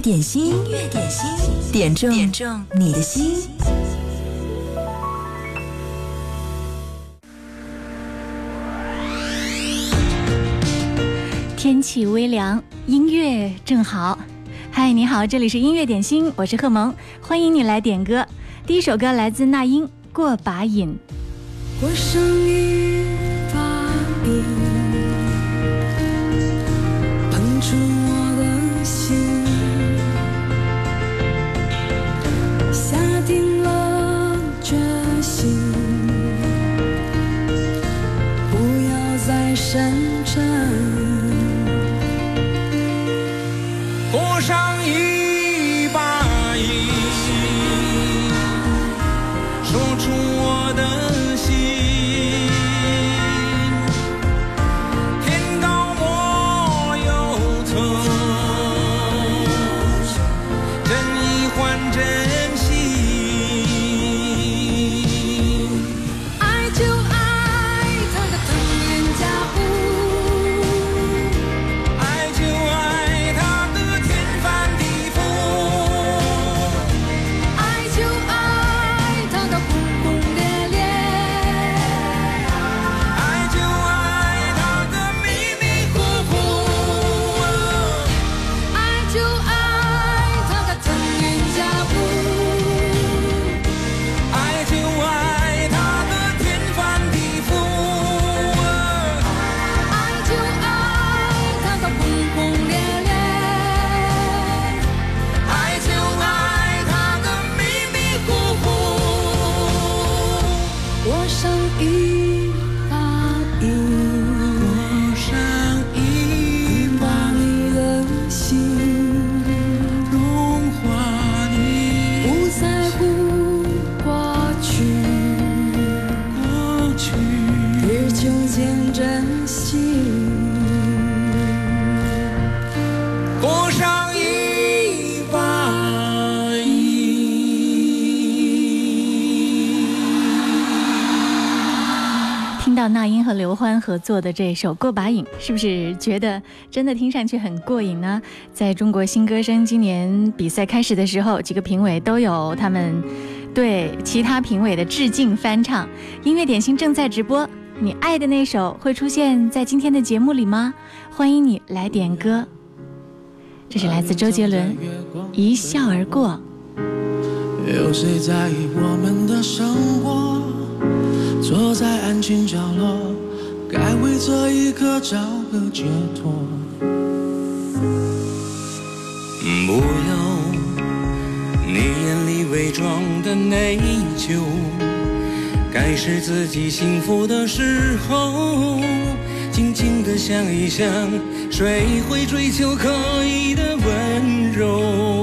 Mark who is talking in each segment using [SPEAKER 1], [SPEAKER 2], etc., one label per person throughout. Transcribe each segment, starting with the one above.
[SPEAKER 1] 乐点心，音乐点心，点中点中你的心。
[SPEAKER 2] 天气微凉，音乐正好。嗨，你好，这里是音乐点心，我是贺萌，欢迎你来点歌。第一首歌来自那英，《过把瘾》。
[SPEAKER 3] 过上一
[SPEAKER 2] 合作的这首《过把瘾》，是不是觉得真的听上去很过瘾呢？在中国新歌声今年比赛开始的时候，几个评委都有他们对其他评委的致敬翻唱。音乐点心正在直播，你爱的那首会出现在今天的节目里吗？欢迎你来点歌。这是来自周杰伦，《一笑而过》。
[SPEAKER 4] 有谁在意我们的生活？坐在安静角落，为这一刻找个解脱。
[SPEAKER 5] 不要你眼里伪装的内疚，该是自己幸福的时候，静静的想一想，谁会追求刻意的温柔？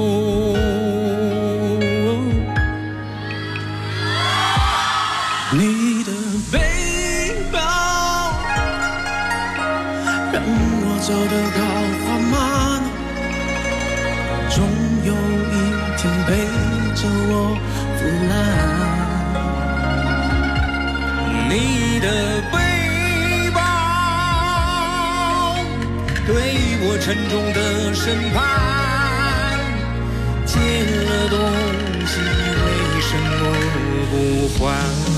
[SPEAKER 5] 沉重的审判，借了东西为什么不还？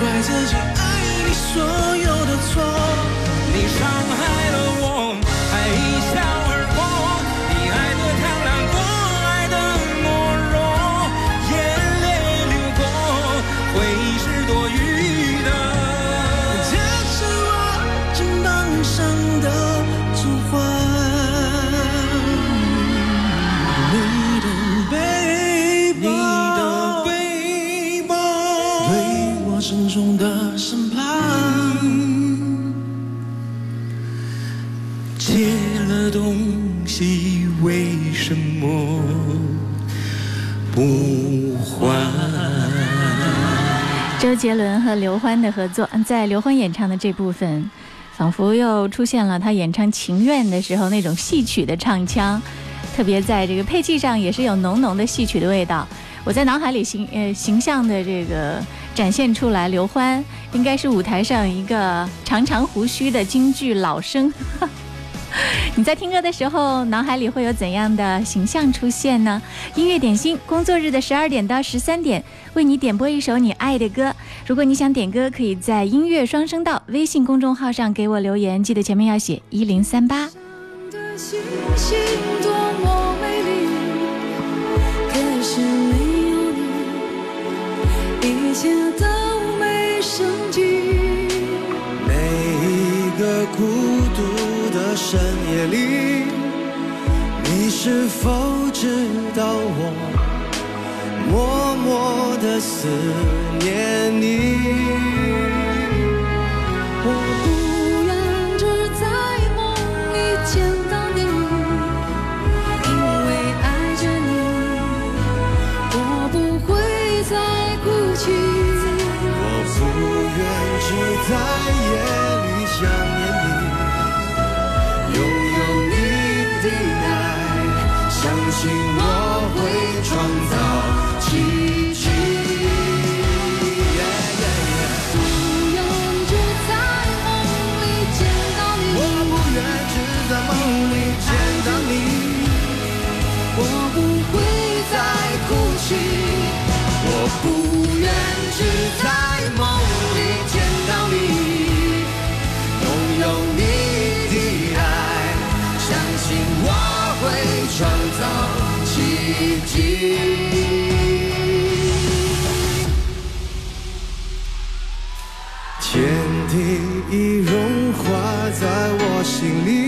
[SPEAKER 4] 怪自己爱你所有的错。
[SPEAKER 2] 周杰伦和刘欢的合作，在刘欢演唱的这部分，仿佛又出现了他演唱《情愿》的时候那种戏曲的唱腔，特别在这个配器上也是有浓浓的戏曲的味道。我在脑海里形呃形象的这个展现出来，刘欢应该是舞台上一个长长胡须的京剧老生。你在听歌的时候，脑海里会有怎样的形象出现呢？音乐点心，工作日的十二点到十三点，为你点播一首你爱的歌。如果你想点歌，可以在音乐双声道微信公众号上给我留言，记得前面要写一零三八。
[SPEAKER 3] 都没生机。
[SPEAKER 6] 每一个孤独的深夜里，你是否知道我默默的思念你？
[SPEAKER 3] 我不愿只在梦里见到你，因为爱着你，我不会再哭泣。
[SPEAKER 6] 我不愿只在天地已融化在我心里，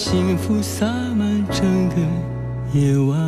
[SPEAKER 7] 幸福洒满整个夜晚。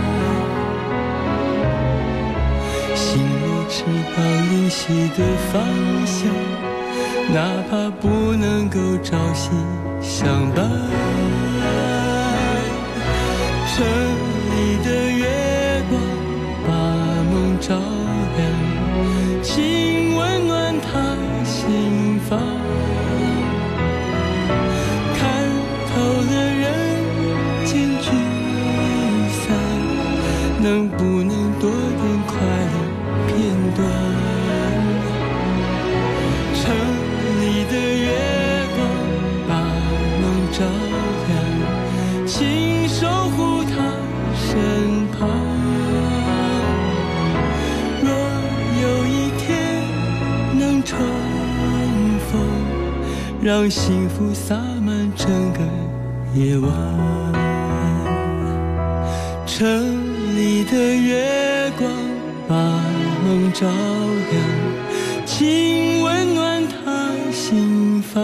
[SPEAKER 7] 里知道灵犀的方向，哪怕不能够朝夕相伴。城里的月光把梦照亮，请温暖他心房。看透了人间聚散，能不能让幸福洒满整个夜晚。城里的月光把梦照亮，请温暖他心房。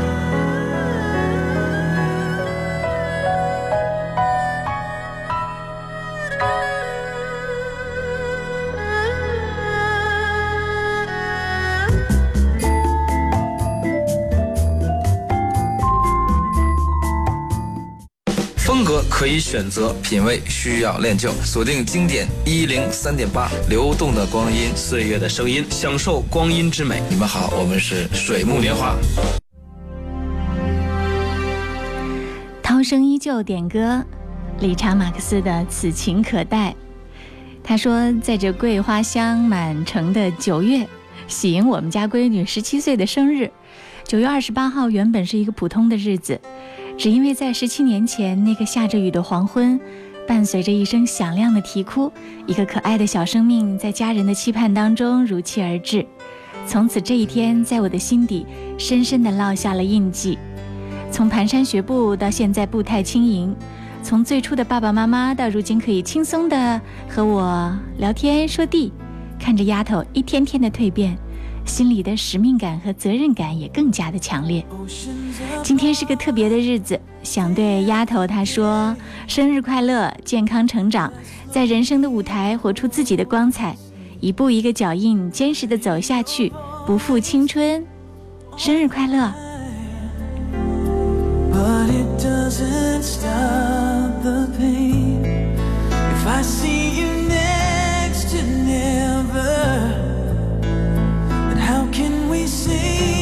[SPEAKER 8] 选择，品味需要练就。锁定经典一零三点八，流动的光阴，
[SPEAKER 9] 岁月的声音，享受光阴之美。
[SPEAKER 8] 你们好，我们是水木年华。
[SPEAKER 2] 涛声依旧点歌，理查·马克思的《此情可待》。他说，在这桂花香满城的九月，喜迎我们家闺女十七岁的生日。九月二十八号原本是一个普通的日子。只因为在十七年前那个下着雨的黄昏，伴随着一声响亮的啼哭，一个可爱的小生命在家人的期盼当中如期而至。从此这一天在我的心底深深地烙下了印记。从蹒跚学步到现在步态轻盈，从最初的爸爸妈妈到如今可以轻松地和我聊天说地，看着丫头一天天的蜕变。心里的使命感和责任感也更加的强烈。今天是个特别的日子，想对丫头她说：生日快乐，健康成长，在人生的舞台活出自己的光彩，一步一个脚印，坚实的走下去，不负青春。生日快乐
[SPEAKER 10] ！But it doesn't stop the pain. If I see
[SPEAKER 2] see.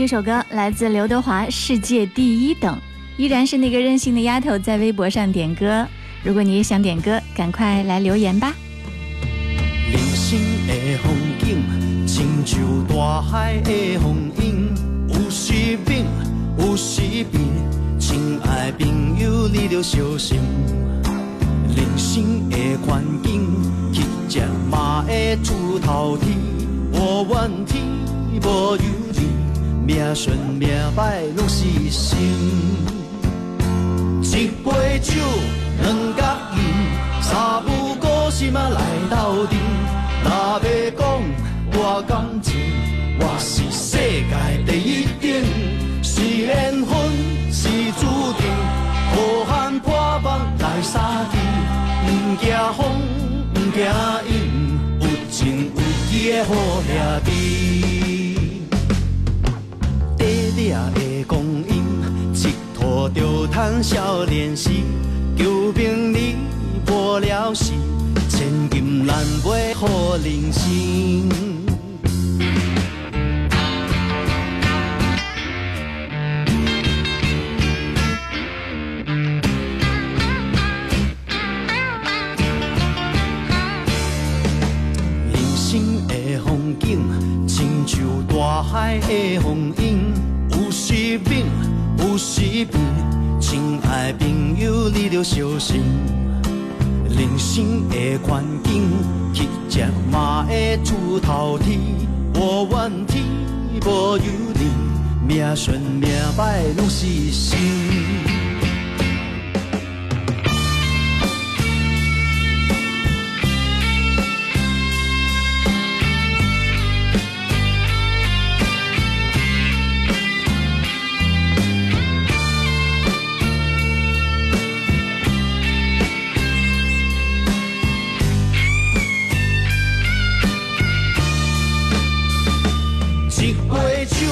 [SPEAKER 2] 这首歌来自刘德华，《世界第一等》，依然是那个任性的丫头在微博上点歌。如果你也想点歌，赶快来留言吧。
[SPEAKER 11] 人生的风景，亲像大海的风涌，有时猛，有时平。亲爱的朋友，你着小心。人生的环境，乞食嘛会出头天。无怨天，无尤，命顺命歹拢是心。一杯酒，两角银，三不五时嘛来斗阵。若要讲我感情，我是世界第一等。是缘分，是注定，好汉破腹来相见。毋惊风，毋惊雨，有情有义的好兄弟。拖就通少年时。求名利无聊时，千金难买好人生。人生的风景，亲像大海的风涌，有时猛，有时平。亲爱朋友，你着小心。人生的环境，乞食嘛会出头天。无怨天，无尤人，命顺命歹拢是生。一杯酒，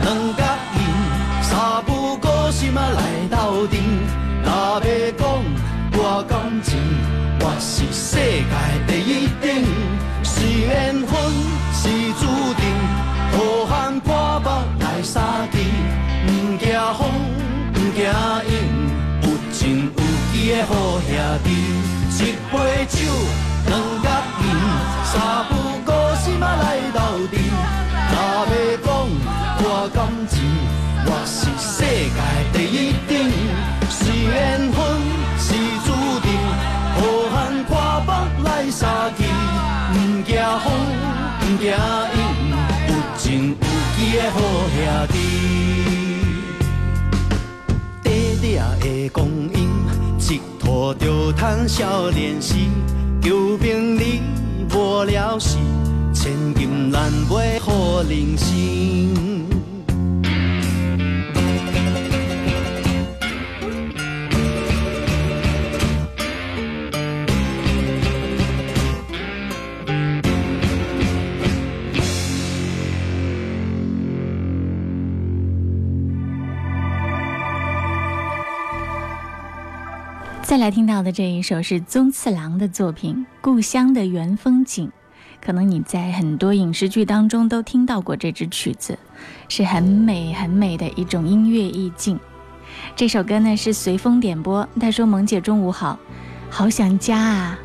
[SPEAKER 11] 两角银，三不五时嘛来斗阵。若要讲我感情，我是世界第一等。是缘分，是注定，好汉破腹来相见。毋惊风，毋惊雨，有情有义的好兄弟。一杯酒，界第一等。是缘分，是注定，好汉破腹来相见。毋惊风，毋惊雨，有情有义的好兄弟。短短的光阴，一拖就通少年时。求名利无聊时。千金难买好人生。
[SPEAKER 2] 再来听到的这一首是宗次郎的作品《故乡的原风景》。可能你在很多影视剧当中都听到过这支曲子，是很美很美的一种音乐意境。这首歌呢是随风点播，他说：“萌姐中午好，好想家啊，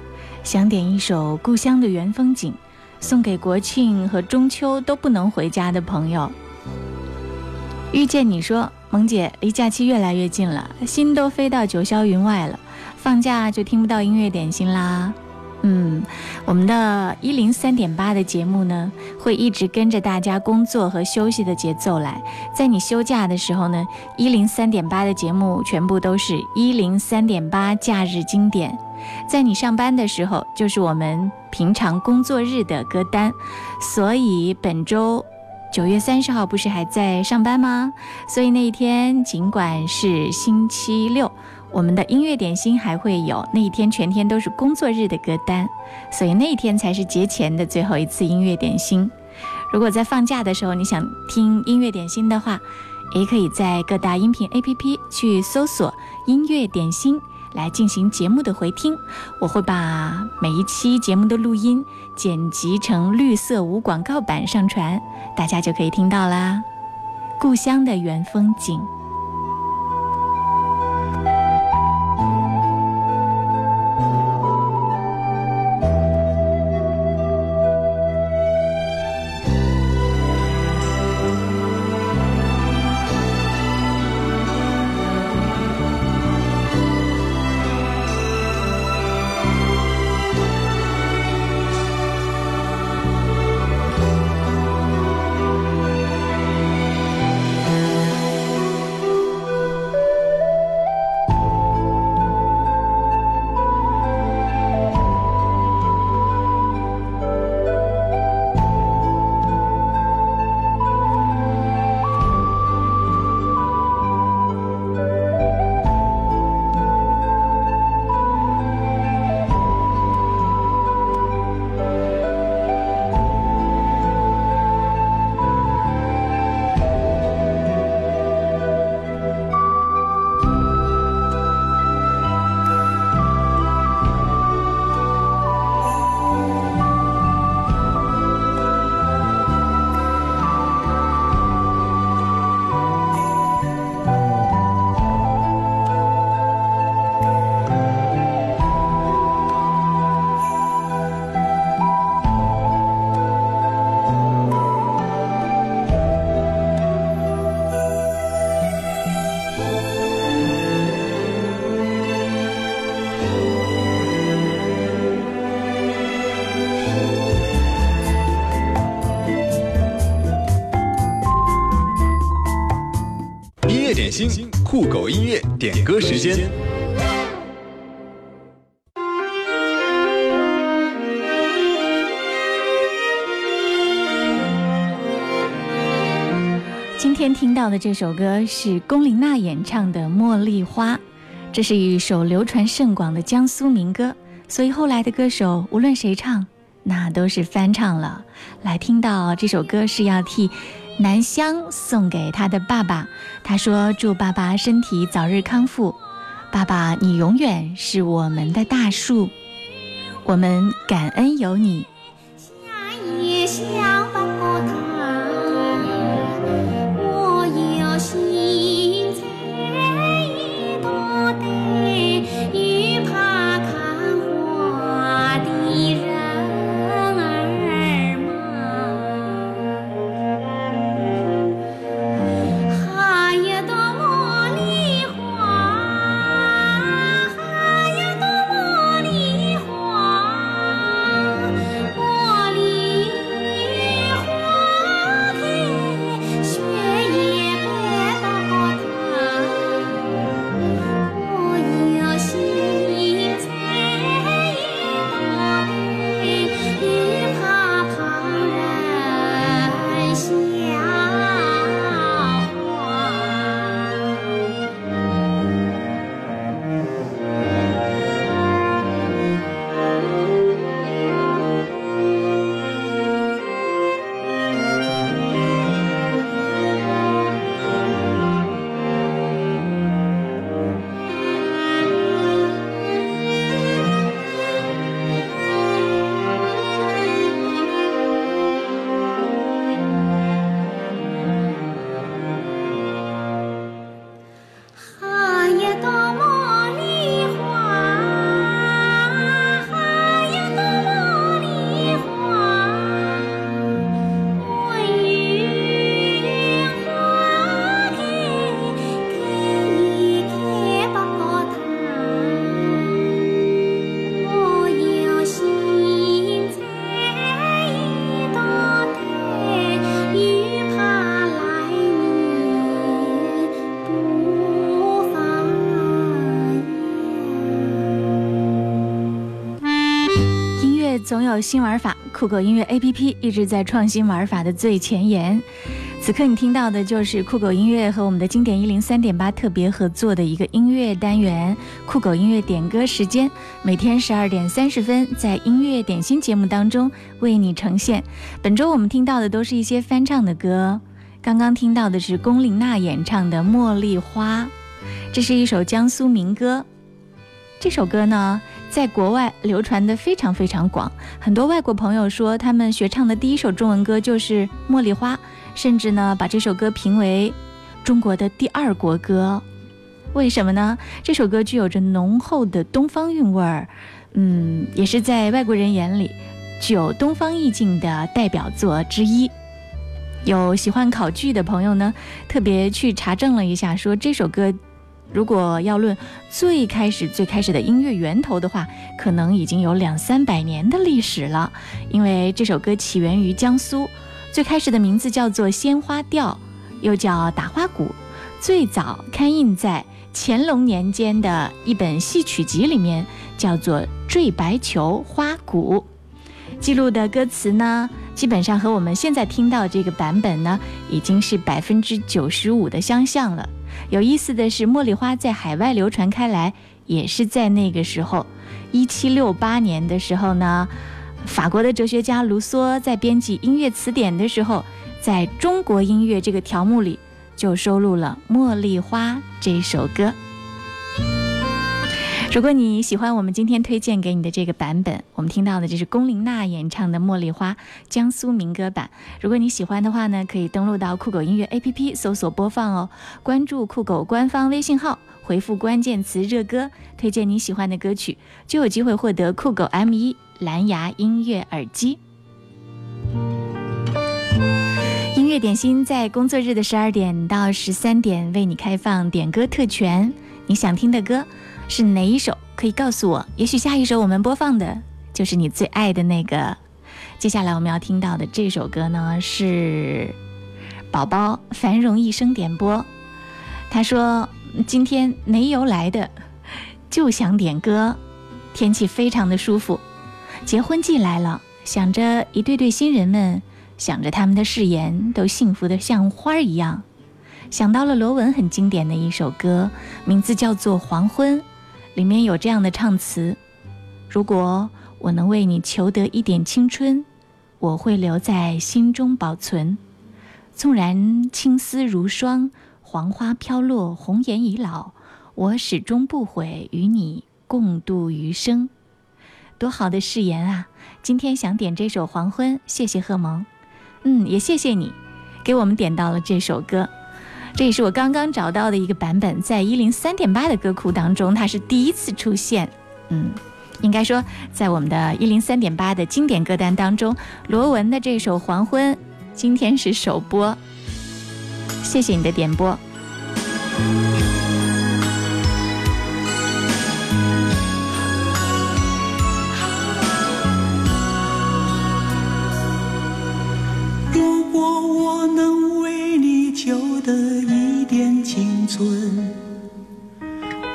[SPEAKER 2] 想点一首《故乡的原风景》，送给国庆和中秋都不能回家的朋友。”遇见你说：“萌姐离假期越来越近了，心都飞到九霄云外了，放假就听不到音乐点心啦。”嗯，我们的一零三点八的节目呢，会一直跟着大家工作和休息的节奏来。在你休假的时候呢，一零三点八的节目全部都是一零三点八假日经典；在你上班的时候，就是我们平常工作日的歌单。所以本周九月三十号不是还在上班吗？所以那一天尽管是星期六。我们的音乐点心还会有那一天全天都是工作日的歌单，所以那一天才是节前的最后一次音乐点心。如果在放假的时候你想听音乐点心的话，也可以在各大音频 APP 去搜索“音乐点心”来进行节目的回听。我会把每一期节目的录音剪辑成绿色无广告版上传，大家就可以听到啦。故乡的原风景。
[SPEAKER 12] 酷狗音乐点歌时间。
[SPEAKER 2] 今天听到的这首歌是龚琳娜演唱的《茉莉花》，这是一首流传甚广的江苏民歌，所以后来的歌手无论谁唱，那都是翻唱了。来听到这首歌是要替南湘送给他的爸爸，他说祝爸爸身体早日康复，爸爸你永远是我们的大树，我们感恩有你。
[SPEAKER 13] 也想
[SPEAKER 2] 总有新玩法，酷狗音乐 APP 一直在创新玩法的最前沿。此刻你听到的就是酷狗音乐和我们的经典一零三点八特别合作的一个音乐单元——酷狗音乐点歌时间。每天十二点三十分，在音乐点心节目当中为你呈现。本周我们听到的都是一些翻唱的歌，刚刚听到的是龚琳娜演唱的《茉莉花》，这是一首江苏民歌。这首歌呢，在国外流传的非常非常广，很多外国朋友说他们学唱的第一首中文歌就是《茉莉花》，甚至呢把这首歌评为中国的第二国歌。为什么呢？这首歌具有着浓厚的东方韵味儿，嗯，也是在外国人眼里具有东方意境的代表作之一。有喜欢考据的朋友呢，特别去查证了一下，说这首歌如果要论最开始最开始的音乐源头的话，可能已经有两三百年的历史了。因为这首歌起源于江苏，最开始的名字叫做《鲜花调》，又叫打花鼓，最早刊印在乾隆年间的一本戏曲集里面，叫做《坠白球花鼓》，记录的歌词呢。基本上和我们现在听到这个版本呢，已经是百分之九十五的相像了。有意思的是，《茉莉花》在海外流传开来，也是在那个时候，一七六八年的时候呢，法国的哲学家卢梭在编辑音乐词典的时候，在中国音乐这个条目里就收录了《茉莉花》这首歌。如果你喜欢我们今天推荐给你的这个版本，我们听到的这是龚琳娜演唱的《茉莉花》江苏民歌版。如果你喜欢的话呢，可以登录到酷狗音乐 APP 搜索播放哦，关注酷狗官方微信号，回复关键词“热歌”，推荐你喜欢的歌曲，就有机会获得酷狗 M1 蓝牙音乐耳机。音乐点心在工作日的十二点到十三点为你开放点歌特权，你想听的歌。是哪一首？可以告诉我。也许下一首我们播放的就是你最爱的那个。接下来我们要听到的这首歌呢，是宝宝繁荣一生点播。他说今天没由来的，就想点歌。天气非常的舒服，结婚季来了，想着一对对新人们，想着他们的誓言都幸福的像花儿一样，想到了罗文很经典的一首歌，名字叫做《黄昏》。里面有这样的唱词：如果我能为你求得一点青春，我会留在心中保存。纵然青丝如霜，黄花飘落，红颜已老，我始终不悔与你共度余生。多好的誓言啊！今天想点这首《黄昏》，谢谢贺蒙。嗯，也谢谢你，给我们点到了这首歌。这也是我刚刚找到的一个版本，在一零三点八的歌库当中，它是第一次出现。嗯，应该说，在我们的一零三点八的经典歌单当中，罗文的这首《黄昏》今天是首播。谢谢你的点播。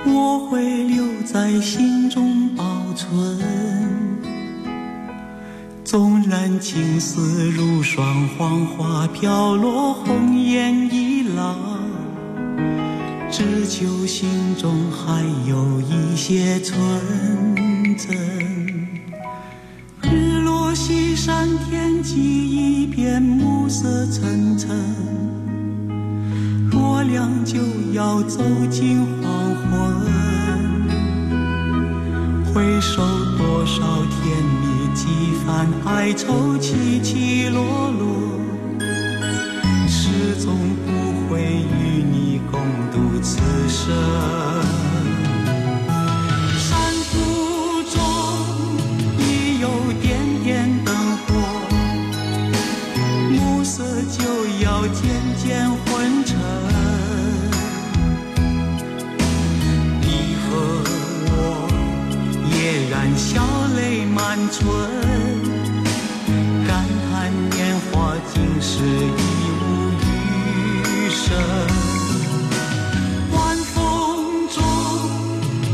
[SPEAKER 10] 我会留在心中保存。纵然青丝如霜，黄花飘落，红颜已老，只求心中还有一些纯真。日落西山，天际一片暮色沉沉，我俩就要走进黄昏。回首多少甜蜜，几番哀愁，起起落落，始终不会与你共度此生。泪满唇，感叹年华竟是一无余生。晚风中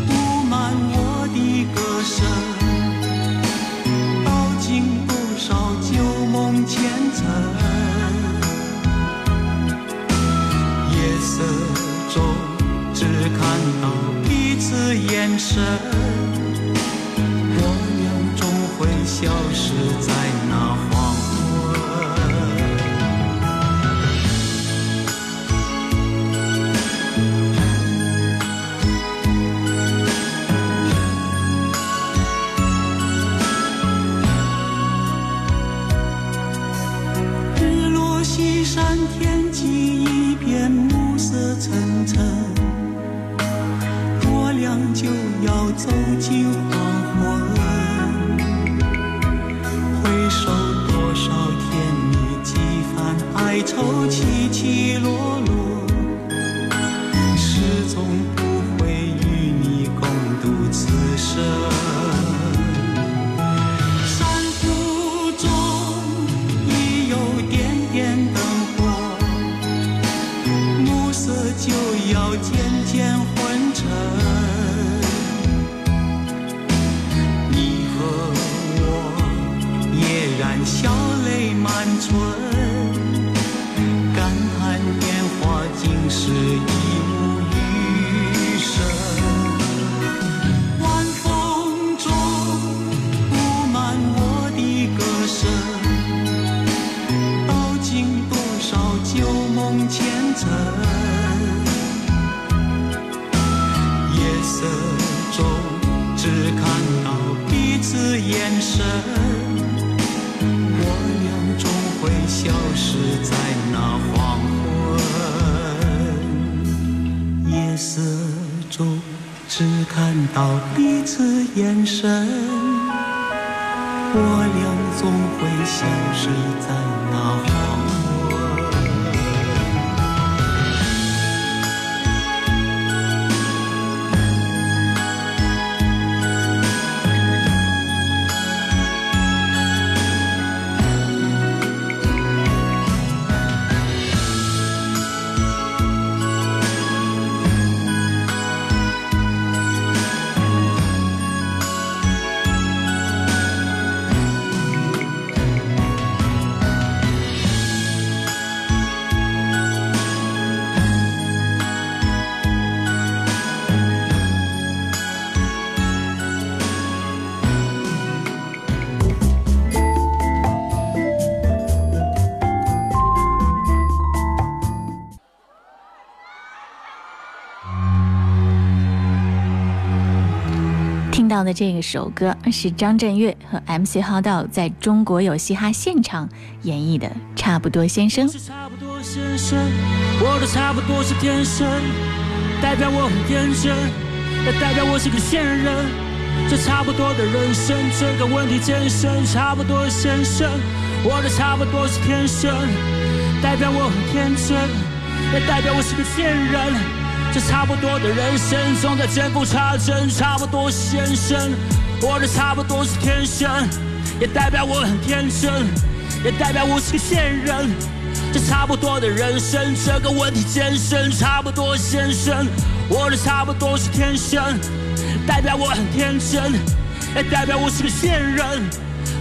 [SPEAKER 10] 布满我的歌声，道尽多少旧梦前尘。夜色中只看到彼此眼神，走你在哪到
[SPEAKER 2] 的这个首歌是张震岳和 MC 浩道在中国有嘻哈现场演绎的《差不多先生》。
[SPEAKER 14] 差不多先生，我的差不多是天生，代表我很天真，也代表我是个贱人。这差不多的人生，这个问题健身，差不多先生，我的差不多是天生，代表我很天真，也代表我是个贱人。这差不多的人生，总在见缝插针，差不多先生，我的差不多是天生，也代表我很天真，也代表我是个贱人。这差不多的人生，这个问题健身，差不多先生，我的差不多是天生，代表我很天真，也代表我是个贱人。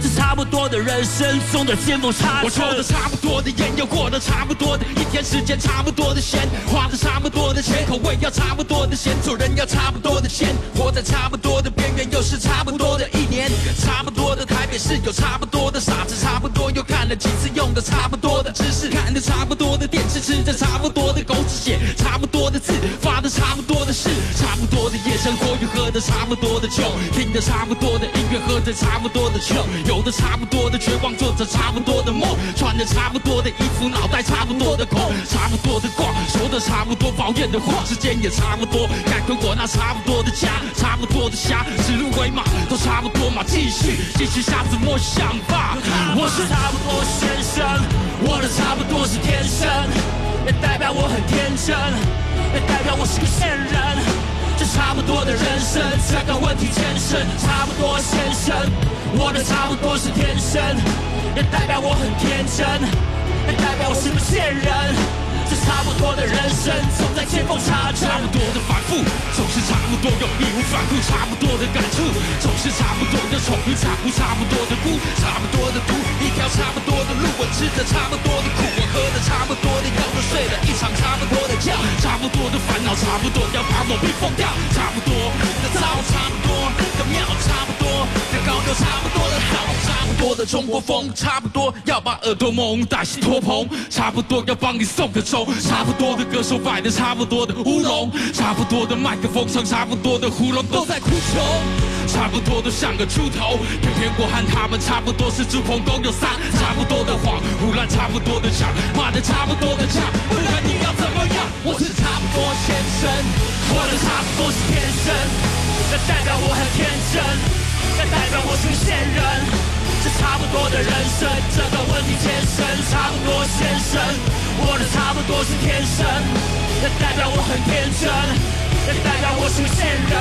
[SPEAKER 14] 这差不多的人生，总在见缝插针。
[SPEAKER 15] 我抽的差不多的烟，又过了差不多的一天，时间差不多的闲，花的差不多的钱，口味要差不多的咸，做人要差不多的鲜，活在差不多的边缘，又是差不多的一年，差不多的台北市有差不多的傻子，差不多又看了几次，用的差不多的知识，看的差不多的电视，吃着差不多的狗屎，写差不多的字，发的差不多的誓，差不多的夜生活，又喝的差不多的酒，听的差不多的音乐，喝着差不多的酒。有的差不多的绝望，做着差不多的梦，穿着差不多的衣服，脑袋差不多的空，差不多的逛，说的差不多，抱怨的话，时间也差不多，该回我那差不多的家，差不多的家，指鹿为马，都差不多嘛，继续继续下次莫想法。
[SPEAKER 14] 我是差不多先生，我的差不多是天生，也代表我很天真，也代表我是个贱人。这差不多的人生，这个问题天生，差不多先生，我的差不多是天生，也代表我很天真，也代表我是个贱人。这差不多的人生，总在见缝插针。
[SPEAKER 15] 差不多的反复，总是差不多又义无反顾，差不多的感触，总是差不多的宠与差不差不多的孤，差不多的毒，一条差不多的路，我吃着差不多的苦，我喝着差不多的药，我睡了一场差不多的觉，差不多的烦恼，差不多要把我逼疯掉，差不多的糟，差不多的妙，差不多差不多的好，差不多的中国风，差不多要把耳朵蒙带洗拖棚，差不多要帮你送个钟，差不多的歌手摆的差不多的乌龙，差不多的麦克风唱差不多的喉咙都在哭穷。差不多都像个猪头，偏偏我和他们差不多是猪朋狗友三，差不多的谎，胡乱差不多的讲，骂的差不多的架，不然你要怎么样？我是差不多先生，我的差不多是天生，那代表我很天真，那代表我是个仙人。这差不多的人生，这个问题天生差不多先生，我的差不多是天生，那代表我很天真，那代表我是个仙人。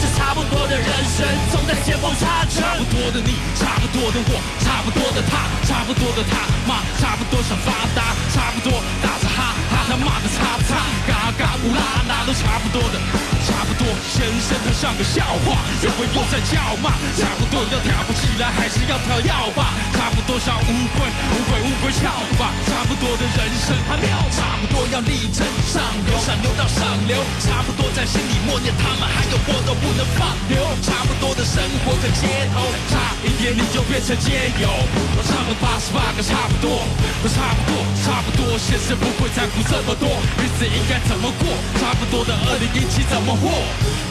[SPEAKER 15] 这差不多的人生，总在见缝插针。差不多的你，差不多的我，差不多的他，差不多的他妈，差不多想发达，差不多打着哈，他骂的差不差，嘎嘎乌拉拉都差不多的，差不多先生他像个笑话，有回又在叫骂，差不多要跳不起来，还是要跳要吧，差不多像乌龟，乌龟乌龟笑吧，多的人生还妙，差不多要力争上游，上游到上流，差不多在心里默念他们，还有我都不能放流，差不多的生活在街头，差一点你就变成街友，我唱了八十八个差不多，都差不多，差不多，现实不会在乎这么多，日子应该怎么过，差不多的二零一七怎么过，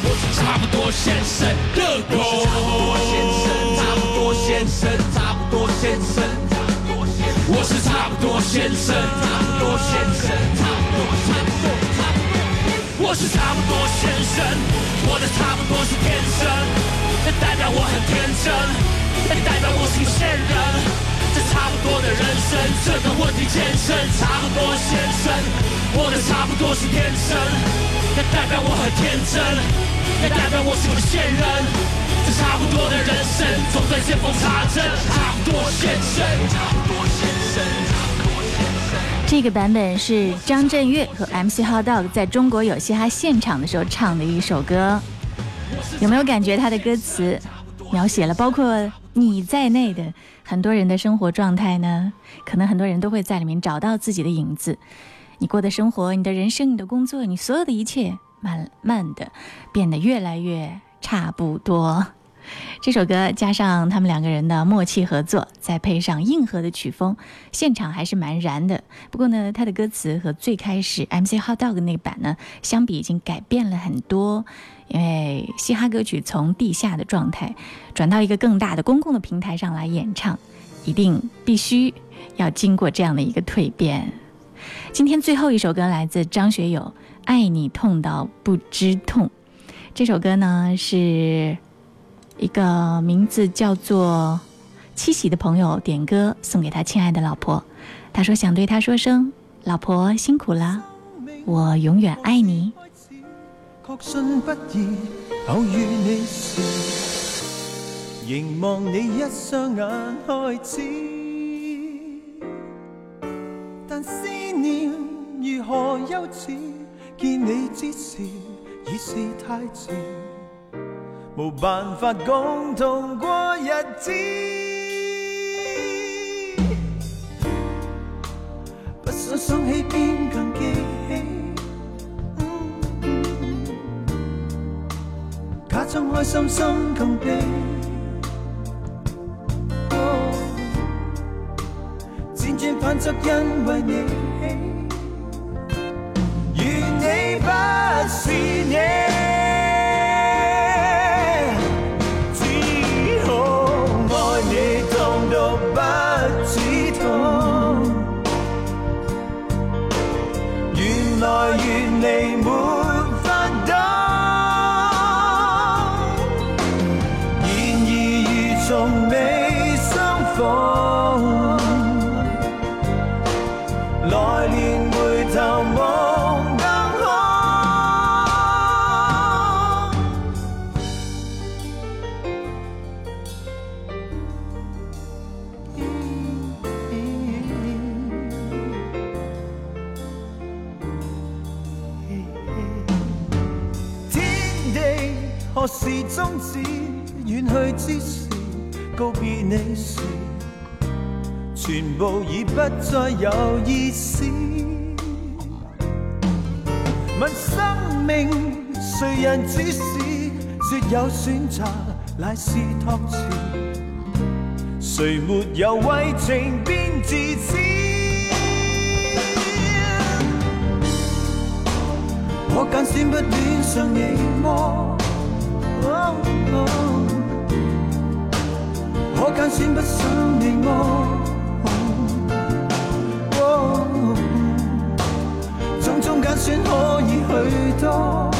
[SPEAKER 15] 我是差不多先生热狗，差不多先生，差不多先生，差不多先生，我是差不多先生，差不多先生，差不多差不多差不多。我是差不多先生，我的差不多是天生，那代表我很天真，那代表我是个仙人。这差不多的人生，这个问题天生差不多先生，我的差不多是天生，那代表我很天真，那代表我是个仙人。这差不多的人生，总在见缝插针，差不多先生，差不多
[SPEAKER 2] 这个版本是张震岳和 MC Hot Dog 在中国有嘻哈现场的时候唱的一首歌，有没有感觉他的歌词描写了包括你在内的很多人的生活状态呢？可能很多人都会在里面找到自己的影子。你过的生活、你的人生、你的工作、你所有的一切，慢慢的变得越来越差不多。这首歌加上他们两个人的默契合作，再配上硬核的曲风，现场还是蛮燃的。不过呢，他的歌词和最开始 MC Hot Dog 那版呢相比，已经改变了很多。因为嘻哈歌曲从地下的状态转到一个更大的公共的平台上来演唱，一定必须要经过这样的一个蜕变。今天最后一首歌来自张学友，《爱你痛到不知痛》。这首歌呢是。一个名字叫做七喜的朋友点歌送给他亲爱的老婆，他说想对她说声老婆辛苦了，我永远爱你。
[SPEAKER 16] 確信不易偶遇你時，凝望你一雙眼開始，但思念如何幼稚，見你之時已是太遲。無辦法共同過日子，不想想起便更記起，假裝開心心更悲。輾轉反側因為你，願你不有意思。問生命誰人指示？說有選擇乃是託詞，誰沒有為情變自私？我？揀選不戀上你麼？可揀選不想你愛。算可以，许多。